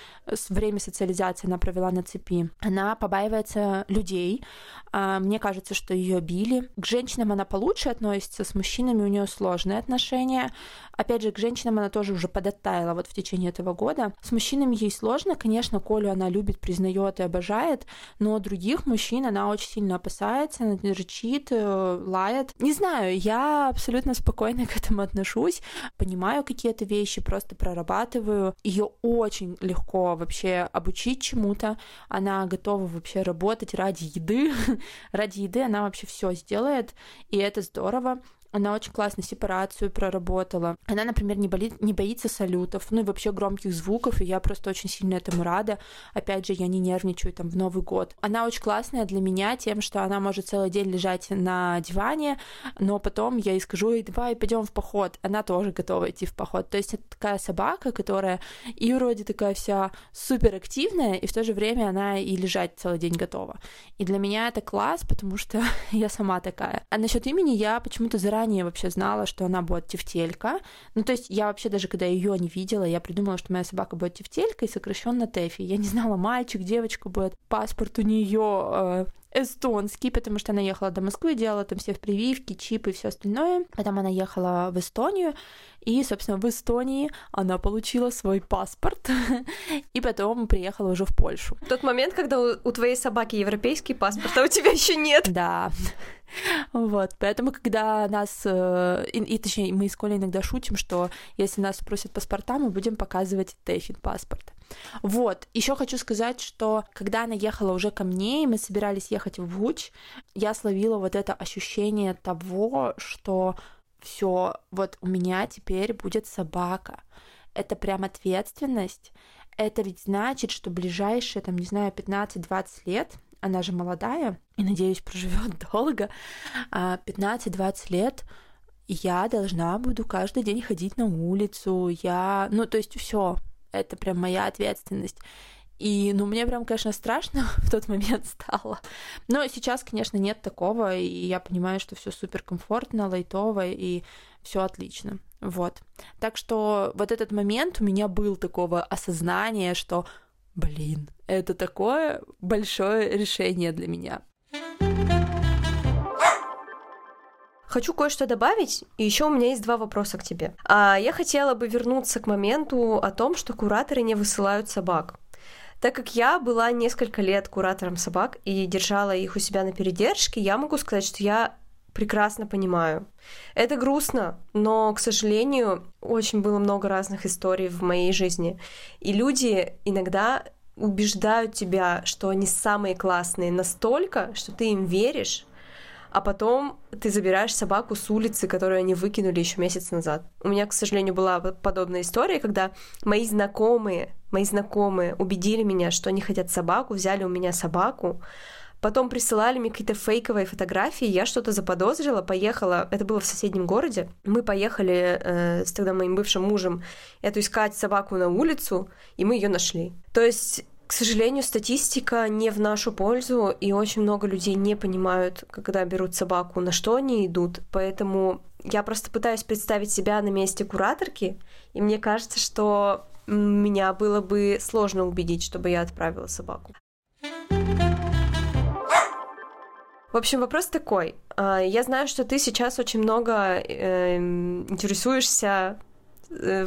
[SPEAKER 2] время социализации она провела на цепи. Она побаивается людей. А, мне кажется, что ее били. К женщинам она получше относится, с мужчинами у нее сложные отношения. Опять же, к женщинам она тоже уже подоттаяла вот в течение этого года. С мужчинами ей сложно, конечно, Колю она любит, признает и обожает, но других мужчин она очень сильно опасается, она рычит, э, лает. Не знаю, я абсолютно спокойно к этому отношусь, понимаю какие-то вещи, просто прорабатываю. Ее очень легко вообще обучить чему-то. Она готова вообще работать ради еды. <laughs> ради еды она вообще все сделает, и это здорово. Она очень классно сепарацию проработала. Она, например, не, болит, не боится салютов, ну и вообще громких звуков, и я просто очень сильно этому рада. Опять же, я не нервничаю там в Новый год. Она очень классная для меня тем, что она может целый день лежать на диване, но потом я ей скажу, ей, давай пойдем в поход. Она тоже готова идти в поход. То есть это такая собака, которая и вроде такая вся суперактивная, и в то же время она и лежать целый день готова. И для меня это класс, потому что <laughs> я сама такая. А насчет имени я почему-то заранее заранее вообще знала, что она будет тефтелька. Ну, то есть я вообще даже, когда ее не видела, я придумала, что моя собака будет тефтелька и сокращенно Тэфи. Я не знала, мальчик, девочка будет. Паспорт у нее э, эстонский, потому что она ехала до Москвы, делала там все прививки, чипы и все остальное. Потом она ехала в Эстонию, и, собственно, в Эстонии она получила свой паспорт, <laughs> и потом приехала уже в Польшу.
[SPEAKER 1] Тот момент, когда у, у твоей собаки европейский паспорт, а у тебя еще нет.
[SPEAKER 2] Да. Вот, поэтому, когда нас, э, и, и точнее, мы из Коли иногда шутим, что если нас спросят паспорта, мы будем показывать Тэфин паспорт. Вот, еще хочу сказать, что когда она ехала уже ко мне, и мы собирались ехать в Гуч, я словила вот это ощущение того, что все, вот у меня теперь будет собака. Это прям ответственность. Это ведь значит, что ближайшие, там, не знаю, 15-20 лет, она же молодая и, надеюсь, проживет <laughs> долго, 15-20 а лет я должна буду каждый день ходить на улицу, я, ну, то есть все, это прям моя ответственность. И, ну, мне прям, конечно, страшно <laughs> в тот момент стало. Но сейчас, конечно, нет такого, и я понимаю, что все супер комфортно, лайтово, и все отлично. Вот. Так что вот этот момент у меня был такого осознания, что, блин, это такое большое решение для меня.
[SPEAKER 1] Хочу кое-что добавить, и еще у меня есть два вопроса к тебе. А я хотела бы вернуться к моменту о том, что кураторы не высылают собак. Так как я была несколько лет куратором собак и держала их у себя на передержке, я могу сказать, что я прекрасно понимаю. Это грустно, но, к сожалению, очень было много разных историй в моей жизни. И люди иногда убеждают тебя, что они самые классные настолько, что ты им веришь, а потом ты забираешь собаку с улицы, которую они выкинули еще месяц назад. У меня, к сожалению, была подобная история, когда мои знакомые, мои знакомые убедили меня, что они хотят собаку, взяли у меня собаку, потом присылали мне какие-то фейковые фотографии, я что-то заподозрила, поехала, это было в соседнем городе, мы поехали э, с тогда моим бывшим мужем эту искать собаку на улицу, и мы ее нашли. То есть к сожалению, статистика не в нашу пользу, и очень много людей не понимают, когда берут собаку, на что они идут. Поэтому я просто пытаюсь представить себя на месте кураторки, и мне кажется, что меня было бы сложно убедить, чтобы я отправила собаку. В общем, вопрос такой. А, я знаю, что ты сейчас очень много э, интересуешься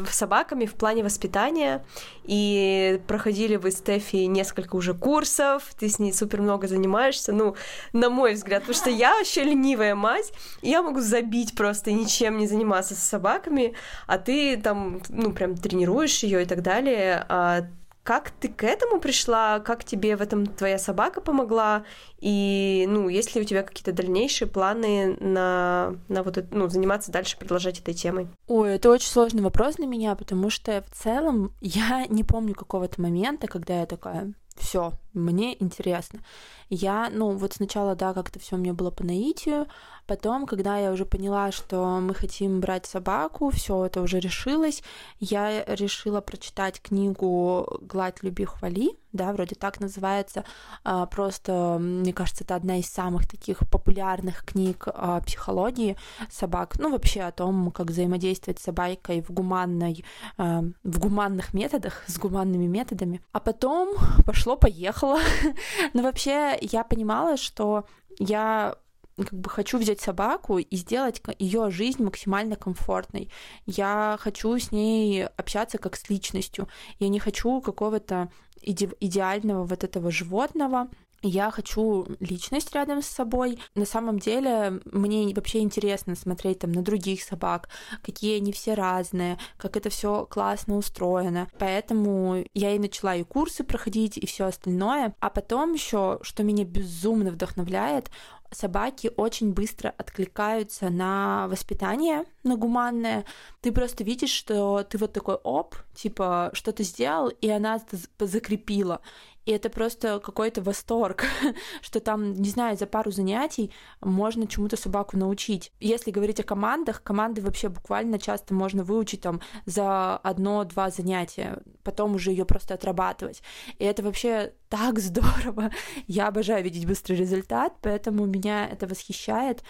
[SPEAKER 1] собаками в плане воспитания, и проходили вы с Стефи несколько уже курсов, ты с ней супер много занимаешься, ну, на мой взгляд, потому что я вообще ленивая мать, и я могу забить просто ничем не заниматься с собаками, а ты там, ну, прям тренируешь ее и так далее, а как ты к этому пришла? Как тебе в этом твоя собака помогла? И, ну, есть ли у тебя какие-то дальнейшие планы на, на вот это, ну, заниматься дальше, продолжать этой темой?
[SPEAKER 2] Ой, это очень сложный вопрос для меня, потому что в целом <laughs> я не помню какого-то момента, когда я такая, все, мне интересно. Я, ну, вот сначала, да, как-то все мне было по наитию, потом, когда я уже поняла, что мы хотим брать собаку, все это уже решилось, я решила прочитать книгу «Гладь, люби, хвали», да, вроде так называется, а, просто, мне кажется, это одна из самых таких популярных книг о психологии собак, ну, вообще о том, как взаимодействовать с собакой в гуманной, а, в гуманных методах, с гуманными методами. А потом пошло-поехало, <laughs> но вообще я понимала, что я как бы хочу взять собаку и сделать ее жизнь максимально комфортной. Я хочу с ней общаться как с личностью. Я не хочу какого-то иде идеального вот этого животного, я хочу личность рядом с собой. На самом деле, мне вообще интересно смотреть там на других собак, какие они все разные, как это все классно устроено. Поэтому я и начала и курсы проходить, и все остальное. А потом еще, что меня безумно вдохновляет, собаки очень быстро откликаются на воспитание, на гуманное. Ты просто видишь, что ты вот такой оп, типа, что ты сделал, и она это закрепила. И это просто какой-то восторг, <laughs> что там, не знаю, за пару занятий можно чему-то собаку научить. Если говорить о командах, команды вообще буквально часто можно выучить там за одно-два занятия, потом уже ее просто отрабатывать. И это вообще так <laughs> здорово. Я обожаю видеть быстрый результат, поэтому меня это восхищает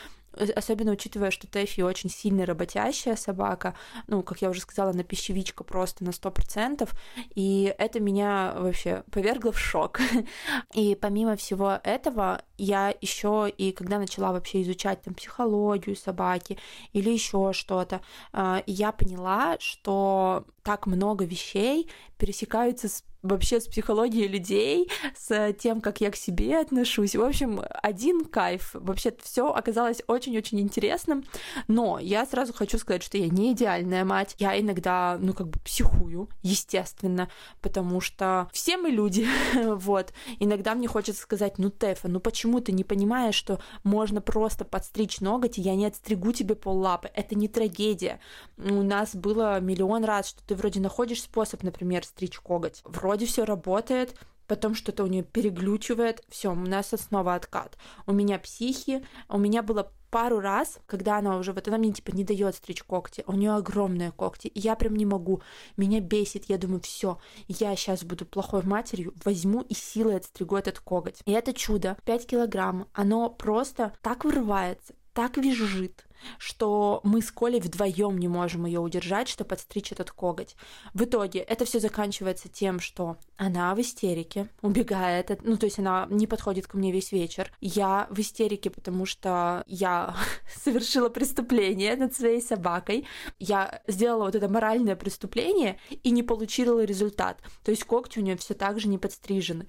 [SPEAKER 2] особенно учитывая, что Тэфи очень сильно работящая собака, ну, как я уже сказала, она пищевичка просто на 100%, и это меня вообще повергло в шок. <laughs> И помимо всего этого, я еще и когда начала вообще изучать там психологию собаки или еще что-то, а, я поняла, что так много вещей пересекаются с вообще с психологией людей, с тем, как я к себе отношусь. В общем, один кайф. Вообще все оказалось очень-очень интересным. Но я сразу хочу сказать, что я не идеальная мать. Я иногда, ну, как бы психую, естественно, потому что все мы люди. <laughs> вот. Иногда мне хочется сказать, ну, Тефа, ну почему ты не понимаешь, что можно просто подстричь ноготь, и я не отстригу тебе пол лапы? Это не трагедия. У нас было миллион раз, что ты вроде находишь способ, например, стричь коготь. Вроде все работает, потом что-то у нее переглючивает, все, у нас снова откат. У меня психи, у меня было пару раз, когда она уже, вот она мне типа не дает стричь когти, у нее огромные когти, и я прям не могу, меня бесит, я думаю, все, я сейчас буду плохой матерью, возьму и силой отстригу этот коготь. И это чудо, 5 килограмм, оно просто так вырывается, так визжит, что мы с Колей вдвоем не можем ее удержать, чтобы подстричь этот коготь. В итоге это все заканчивается тем, что она в истерике, убегает, ну то есть она не подходит ко мне весь вечер. Я в истерике, потому что я <laughs> совершила преступление над своей собакой. Я сделала вот это моральное преступление и не получила результат. То есть когти у нее все так же не подстрижены.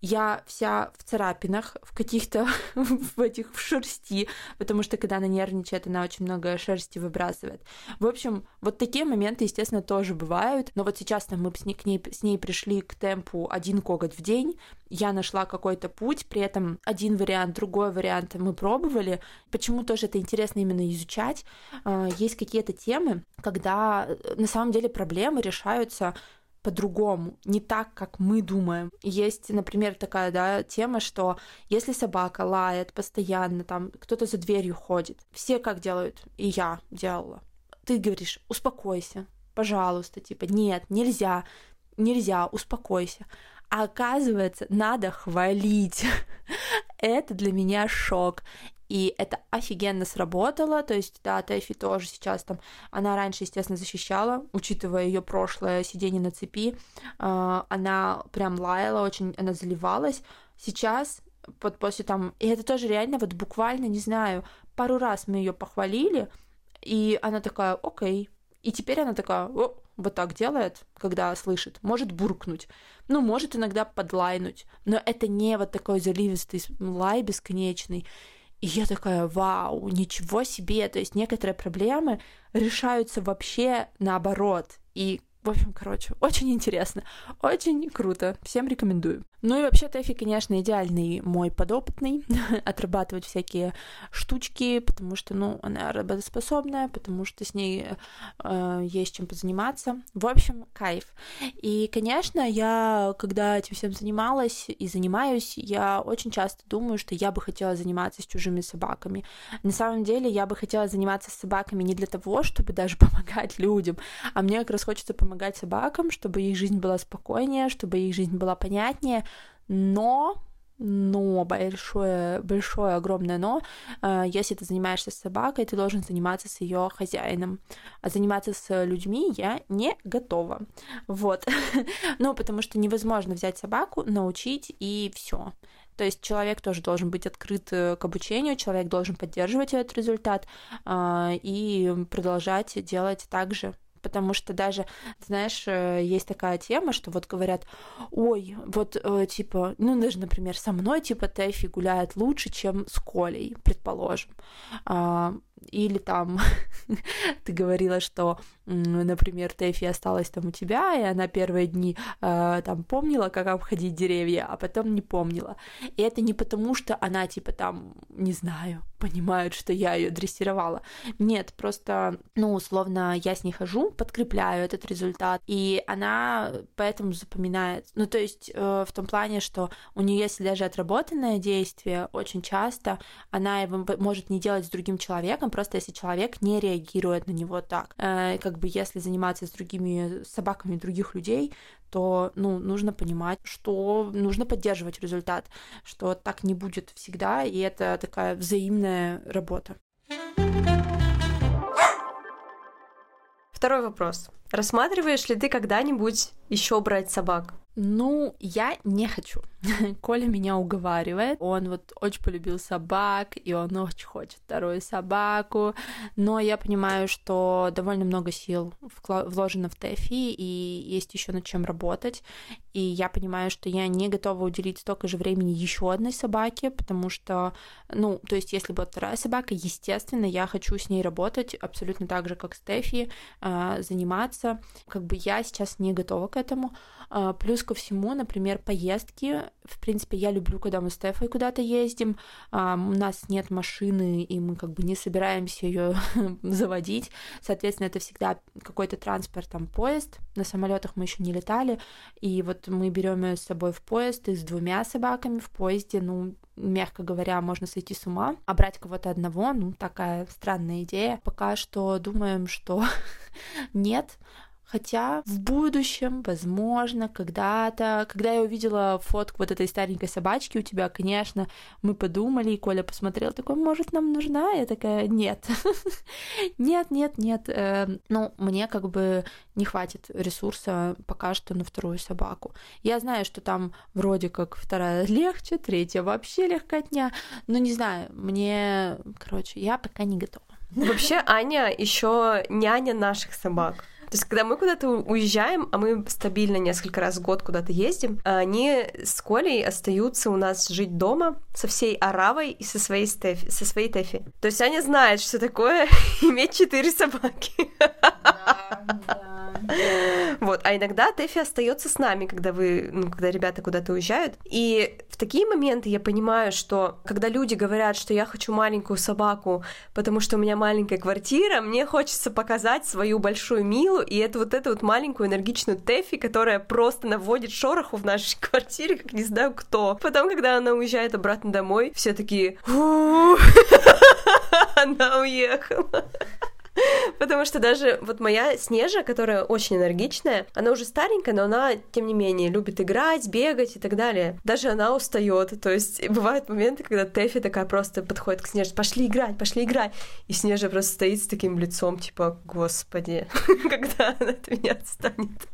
[SPEAKER 2] Я вся в царапинах, в каких-то <laughs> в этих в шерсти, потому что когда она нервничает, она очень много шерсти выбрасывает. В общем, вот такие моменты, естественно, тоже бывают. Но вот сейчас там мы с ней, к ней, с ней пришли к темпу один коготь в день. Я нашла какой-то путь, при этом один вариант, другой вариант мы пробовали. Почему тоже это интересно именно изучать? А, есть какие-то темы, когда э, на самом деле проблемы решаются по-другому, не так, как мы думаем. Есть, например, такая да, тема, что если собака лает постоянно, там кто-то за дверью ходит, все как делают, и я делала. Ты говоришь, успокойся, пожалуйста, типа, нет, нельзя, нельзя, успокойся. А оказывается, надо хвалить. <laughs> Это для меня шок. И это офигенно сработало, то есть, да, Тэфи тоже сейчас там, она раньше, естественно, защищала, учитывая ее прошлое сидение на цепи, э, она прям лаяла очень, она заливалась. Сейчас, вот после там, и это тоже реально вот буквально, не знаю, пару раз мы ее похвалили, и она такая, окей, и теперь она такая, о, вот так делает, когда слышит, может буркнуть, ну, может иногда подлайнуть, но это не вот такой заливистый лай бесконечный, и я такая, вау, ничего себе. То есть некоторые проблемы решаются вообще наоборот. И в общем, короче, очень интересно, очень круто, всем рекомендую. Ну и вообще Тэфи, конечно, идеальный мой подопытный, <laughs> отрабатывать всякие штучки, потому что, ну, она работоспособная, потому что с ней э, есть чем позаниматься. В общем, кайф. И, конечно, я, когда этим всем занималась и занимаюсь, я очень часто думаю, что я бы хотела заниматься с чужими собаками. На самом деле, я бы хотела заниматься с собаками не для того, чтобы даже <laughs> помогать людям, а мне как раз хочется помогать помогать собакам, чтобы их жизнь была спокойнее, чтобы их жизнь была понятнее, но но большое, большое, огромное но, э, если ты занимаешься с собакой, ты должен заниматься с ее хозяином. А заниматься с людьми я не готова. Вот. <laughs> ну, потому что невозможно взять собаку, научить и все. То есть человек тоже должен быть открыт э, к обучению, человек должен поддерживать этот результат э, и продолжать делать так же потому что даже, знаешь, э, есть такая тема, что вот говорят, ой, вот э, типа, ну даже, например, со мной типа Тэфи гуляет лучше, чем с Колей, предположим. А, или там <laughs> ты говорила, что, например, Тэфи осталась там у тебя, и она первые дни э, там помнила, как обходить деревья, а потом не помнила. И это не потому, что она типа там, не знаю, понимает, что я ее дрессировала. Нет, просто, ну, условно, я с ней хожу, подкрепляю этот результат, и она поэтому запоминает. Ну, то есть э, в том плане, что у нее, если даже отработанное действие, очень часто она его может не делать с другим человеком, просто если человек не реагирует на него так. Э, как бы если заниматься с другими собаками других людей, то ну, нужно понимать, что нужно поддерживать результат, что так не будет всегда, и это такая взаимная работа.
[SPEAKER 1] Второй вопрос. Рассматриваешь ли ты когда-нибудь еще брать собак?
[SPEAKER 2] Ну, я не хочу. <laughs> Коля меня уговаривает. Он вот очень полюбил собак, и он очень хочет вторую собаку. Но я понимаю, что довольно много сил вложено в Тэфи, и есть еще над чем работать. И я понимаю, что я не готова уделить столько же времени еще одной собаке, потому что, ну, то есть, если будет вторая собака, естественно, я хочу с ней работать абсолютно так же, как с Тэфи, а, заниматься. Как бы я сейчас не готова к этому. А, плюс ко всему, например, поездки. В принципе, я люблю, когда мы с Стефой куда-то ездим. У нас нет машины, и мы как бы не собираемся ее <laughs> заводить. Соответственно, это всегда какой-то транспорт, там поезд. На самолетах мы еще не летали. И вот мы берем ее с собой в поезд и с двумя собаками в поезде. Ну, мягко говоря, можно сойти с ума, а брать кого-то одного, ну, такая странная идея. Пока что думаем, что <laughs> нет, Хотя в будущем, возможно, когда-то, когда я увидела фотку вот этой старенькой собачки у тебя, конечно, мы подумали, и Коля посмотрел, такой, может, нам нужна? Я такая, нет, <laughs> нет, нет, нет. Эм, ну, мне как бы не хватит ресурса пока что на вторую собаку. Я знаю, что там вроде как вторая <laughs> легче, третья вообще легкотня, но не знаю, мне, короче, я пока не готова.
[SPEAKER 1] Вообще, Аня еще няня наших собак. То есть, когда мы куда-то уезжаем, а мы стабильно несколько раз в год куда-то ездим, они с Колей остаются у нас жить дома со всей Аравой и со своей, Стефи, со своей Тэфи. То есть Аня знает, что такое <laughs> иметь четыре собаки. Да, да. <laughs> Вот, а иногда Тэфи остается с нами, когда вы, ну, когда ребята куда-то уезжают. И в такие моменты я понимаю, что когда люди говорят, что я хочу маленькую собаку, потому что у меня маленькая квартира, мне хочется показать свою большую Милу, и это вот эту вот маленькую энергичную Тэфи, которая просто наводит шороху в нашей <laughs> квартире, как не знаю кто. Потом, когда она уезжает обратно домой, все такие... <laughs> Она уехала. <laughs> Потому что даже вот моя Снежа, которая очень энергичная, она уже старенькая, но она, тем не менее, любит играть, бегать и так далее. Даже она устает. То есть бывают моменты, когда Тэфи такая просто подходит к Снеже, пошли играть, пошли играть. И Снежа просто стоит с таким лицом, типа, господи, <laughs> когда она от меня отстанет.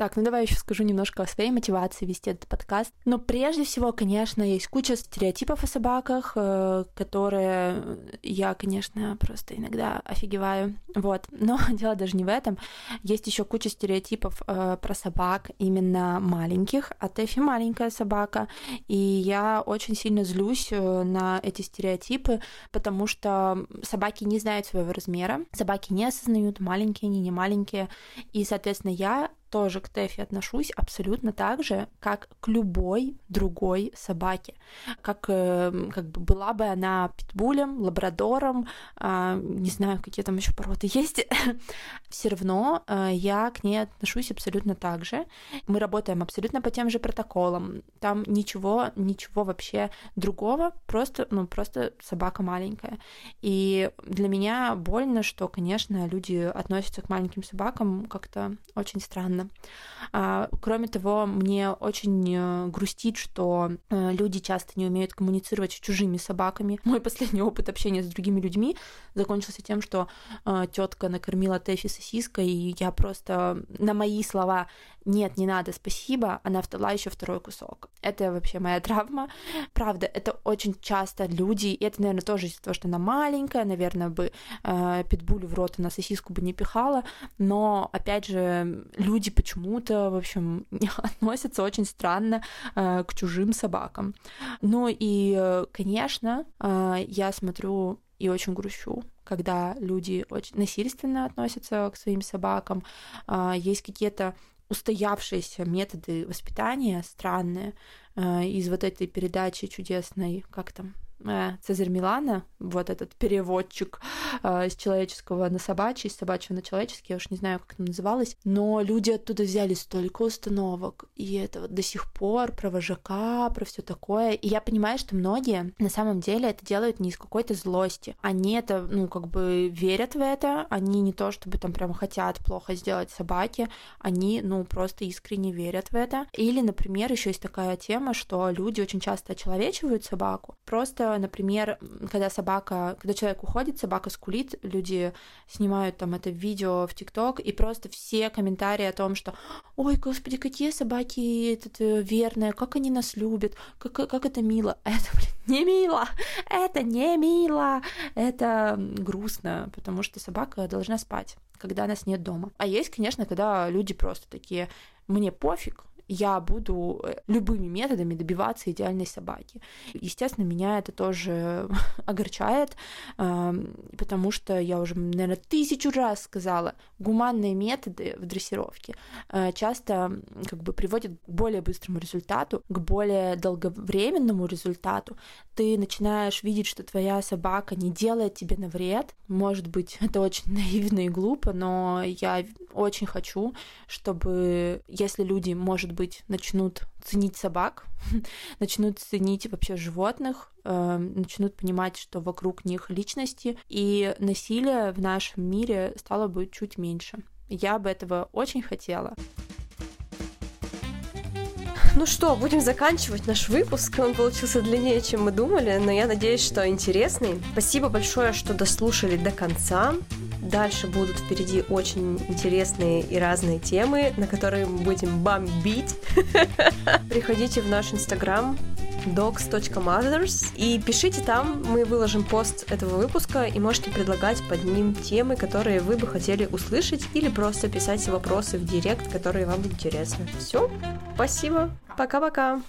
[SPEAKER 2] Так, ну давай еще скажу немножко о своей мотивации вести этот подкаст. Но прежде всего, конечно, есть куча стереотипов о собаках, э, которые я, конечно, просто иногда офигеваю. Вот. Но <laughs> дело даже не в этом. Есть еще куча стереотипов э, про собак, именно маленьких. А Тэфи маленькая собака. И я очень сильно злюсь э, на эти стереотипы, потому что собаки не знают своего размера, собаки не осознают, маленькие они, не маленькие. И, соответственно, я тоже к Тэфи отношусь абсолютно так же, как к любой другой собаке. Как, э, как бы была бы она питбулем, лабрадором, э, не знаю, какие там еще породы есть, <laughs> все равно э, я к ней отношусь абсолютно так же. Мы работаем абсолютно по тем же протоколам. Там ничего, ничего вообще другого, просто, ну, просто собака маленькая. И для меня больно, что, конечно, люди относятся к маленьким собакам как-то очень странно странно. А, кроме того, мне очень э, грустит, что э, люди часто не умеют коммуницировать с чужими собаками. <laughs> Мой последний опыт общения с другими людьми закончился тем, что э, тетка накормила Тэфи сосиской, и я просто на мои слова нет, не надо, спасибо, она втала еще второй кусок. Это вообще моя травма. Правда, это очень часто люди, и это, наверное, тоже из-за того, что она маленькая, наверное, бы э, питбулю в рот она сосиску бы не пихала, но, опять же, люди почему-то, в общем, <laughs> относятся очень странно э, к чужим собакам. Ну и, э, конечно, э, я смотрю и очень грущу, когда люди очень насильственно относятся к своим собакам. Э, есть какие-то устоявшиеся методы воспитания странные э, из вот этой передачи чудесной, как там, Цезарь Милана, вот этот переводчик э, из человеческого на собачий, из собачьего на человеческий, я уж не знаю, как это называлось, но люди оттуда взяли столько установок, и это вот до сих пор про вожака, про все такое, и я понимаю, что многие на самом деле это делают не из какой-то злости, они это, ну, как бы верят в это, они не то чтобы там прям хотят плохо сделать собаке, они, ну, просто искренне верят в это. Или, например, еще есть такая тема, что люди очень часто очеловечивают собаку. Просто, например, когда собака, когда человек уходит, собака скулит, люди снимают там это видео в ТикТок, и просто все комментарии о том, что «Ой, господи, какие собаки этот, э, верные, как они нас любят, как, как это мило». <laughs> Это, блин, не мило, это не мило, это грустно, потому что собака должна спать когда нас нет дома. А есть, конечно, когда люди просто такие, мне пофиг, я буду э, любыми методами добиваться идеальной собаки. Естественно, меня это тоже <laughs> огорчает, потому что я уже, наверное, тысячу раз сказала, гуманные методы в дрессировке э, часто как бы приводят к более быстрому результату, к более долговременному результату. Ты начинаешь видеть, что твоя собака не делает тебе на вред. Может быть, <laughs> это очень наивно и глупо, но я очень хочу, чтобы, если люди, может быть, начнут ценить собак, <laughs> начнут ценить вообще животных, э, начнут понимать, что вокруг них личности, и насилие в нашем мире стало бы чуть меньше. Я бы этого очень хотела.
[SPEAKER 1] Ну что, будем заканчивать наш выпуск. Он получился длиннее, чем мы думали, но я надеюсь, что интересный. Спасибо большое, что дослушали до конца. Дальше будут впереди очень интересные и разные темы, на которые мы будем бомбить. <laughs> Приходите в наш инстаграм docs.mothers и пишите там, мы выложим пост этого выпуска и можете предлагать под ним темы, которые вы бы хотели услышать или просто писать вопросы в директ, которые вам интересны. Все, спасибо, пока-пока.